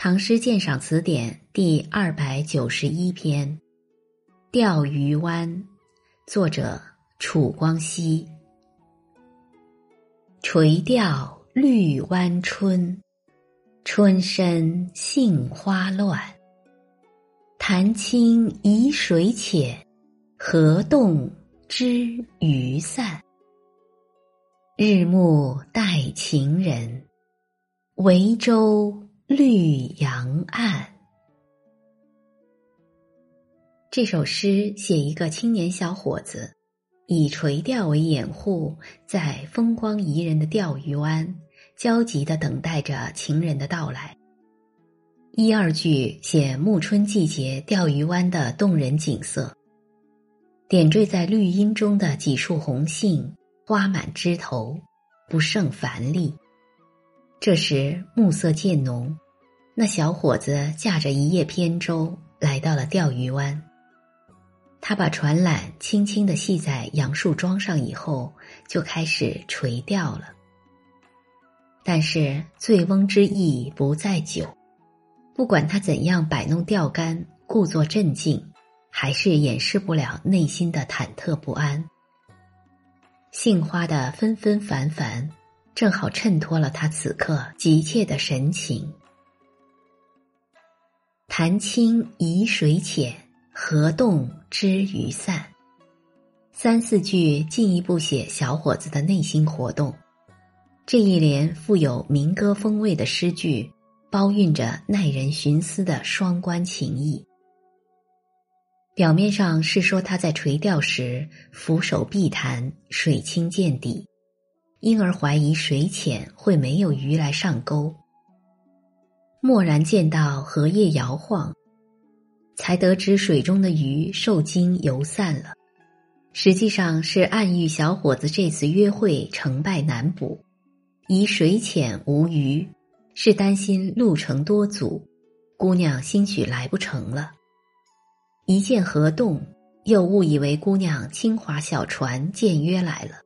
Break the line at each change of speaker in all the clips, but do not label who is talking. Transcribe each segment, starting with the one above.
唐诗鉴赏词典》第二百九十一篇《钓鱼湾》，作者楚光熙。垂钓绿湾春，春深杏花乱。潭清移水浅，河动知鱼散。日暮待情人，维舟。绿杨岸。这首诗写一个青年小伙子，以垂钓为掩护，在风光宜人的钓鱼湾，焦急的等待着情人的到来。一二句写暮春季节钓鱼湾的动人景色，点缀在绿荫中的几束红杏，花满枝头，不胜繁丽。这时暮色渐浓，那小伙子驾着一叶扁舟来到了钓鱼湾。他把船缆轻轻的系在杨树桩上以后，就开始垂钓了。但是醉翁之意不在酒，不管他怎样摆弄钓竿，故作镇静，还是掩饰不了内心的忐忑不安。杏花的纷纷繁繁。正好衬托了他此刻急切的神情。潭清移水浅，河动知鱼散。三四句进一步写小伙子的内心活动。这一联富有民歌风味的诗句，包蕴着耐人寻思的双关情意。表面上是说他在垂钓时俯首碧潭，水清见底。因而怀疑水浅会没有鱼来上钩。蓦然见到荷叶摇晃，才得知水中的鱼受惊游散了。实际上是暗喻小伙子这次约会成败难卜，疑水浅无鱼，是担心路程多阻，姑娘兴许来不成了。一见河动，又误以为姑娘轻划小船见约来了。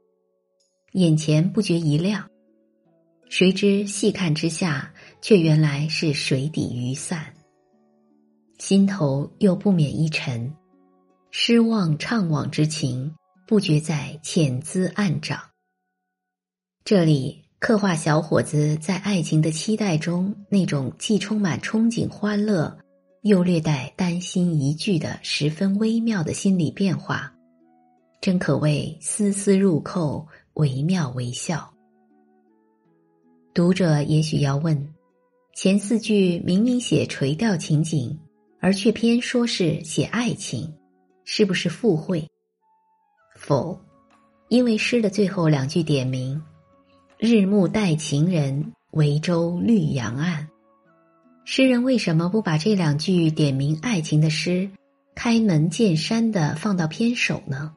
眼前不觉一亮，谁知细看之下，却原来是水底鱼散。心头又不免一沉，失望怅惘之情不觉在浅滋暗长。这里刻画小伙子在爱情的期待中那种既充满憧憬欢乐，又略带担心疑惧的十分微妙的心理变化，真可谓丝丝入扣。惟妙惟肖。读者也许要问：前四句明明写垂钓情景，而却偏说是写爱情，是不是附会？否，因为诗的最后两句点明“日暮待情人，维舟绿杨岸”。诗人为什么不把这两句点明爱情的诗开门见山的放到篇首呢？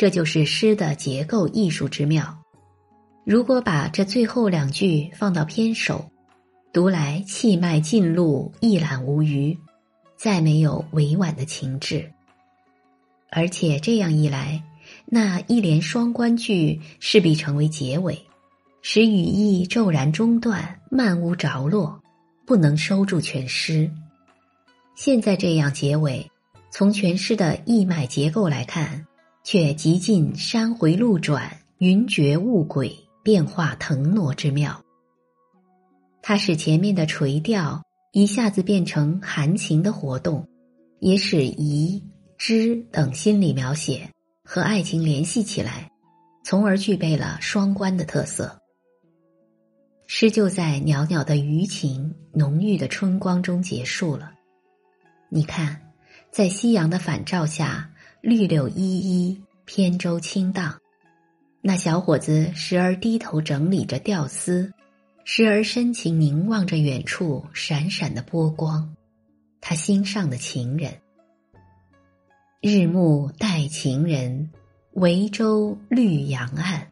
这就是诗的结构艺术之妙。如果把这最后两句放到篇首，读来气脉尽露，一览无余，再没有委婉的情致。而且这样一来，那一连双关句势必成为结尾，使语意骤然中断，漫无着落，不能收住全诗。现在这样结尾，从全诗的意脉结构来看。却极尽山回路转、云谲雾诡、变化腾挪之妙。它使前面的垂钓一下子变成含情的活动，也使疑、知等心理描写和爱情联系起来，从而具备了双关的特色。诗就在袅袅的鱼情、浓郁的春光中结束了。你看，在夕阳的反照下。绿柳依依，扁舟轻荡。那小伙子时而低头整理着钓丝，时而深情凝望着远处闪闪的波光。他心上的情人，日暮待情人，维舟绿杨岸。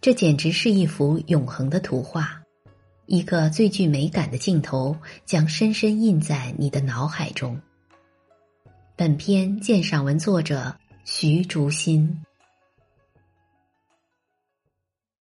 这简直是一幅永恒的图画，一个最具美感的镜头，将深深印在你的脑海中。本篇鉴赏文作者徐竹新。